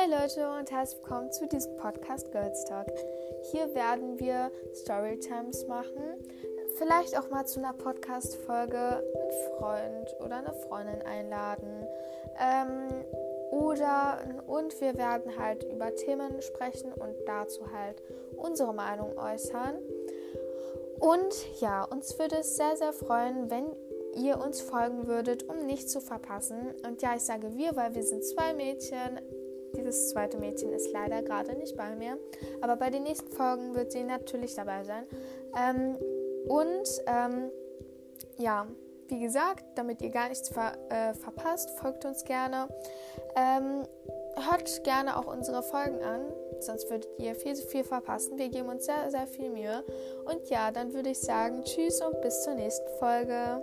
Hey Leute und herzlich willkommen zu diesem Podcast Girls Talk. Hier werden wir Storytimes machen, vielleicht auch mal zu einer Podcast-Folge einen Freund oder eine Freundin einladen. Ähm, oder und wir werden halt über Themen sprechen und dazu halt unsere Meinung äußern. Und ja, uns würde es sehr, sehr freuen, wenn ihr uns folgen würdet, um nichts zu verpassen. Und ja, ich sage wir, weil wir sind zwei Mädchen. Dieses zweite Mädchen ist leider gerade nicht bei mir. Aber bei den nächsten Folgen wird sie natürlich dabei sein. Ähm, und ähm, ja, wie gesagt, damit ihr gar nichts ver äh, verpasst, folgt uns gerne. Ähm, hört gerne auch unsere Folgen an, sonst würdet ihr viel zu viel verpassen. Wir geben uns sehr, sehr viel Mühe. Und ja, dann würde ich sagen, tschüss und bis zur nächsten Folge.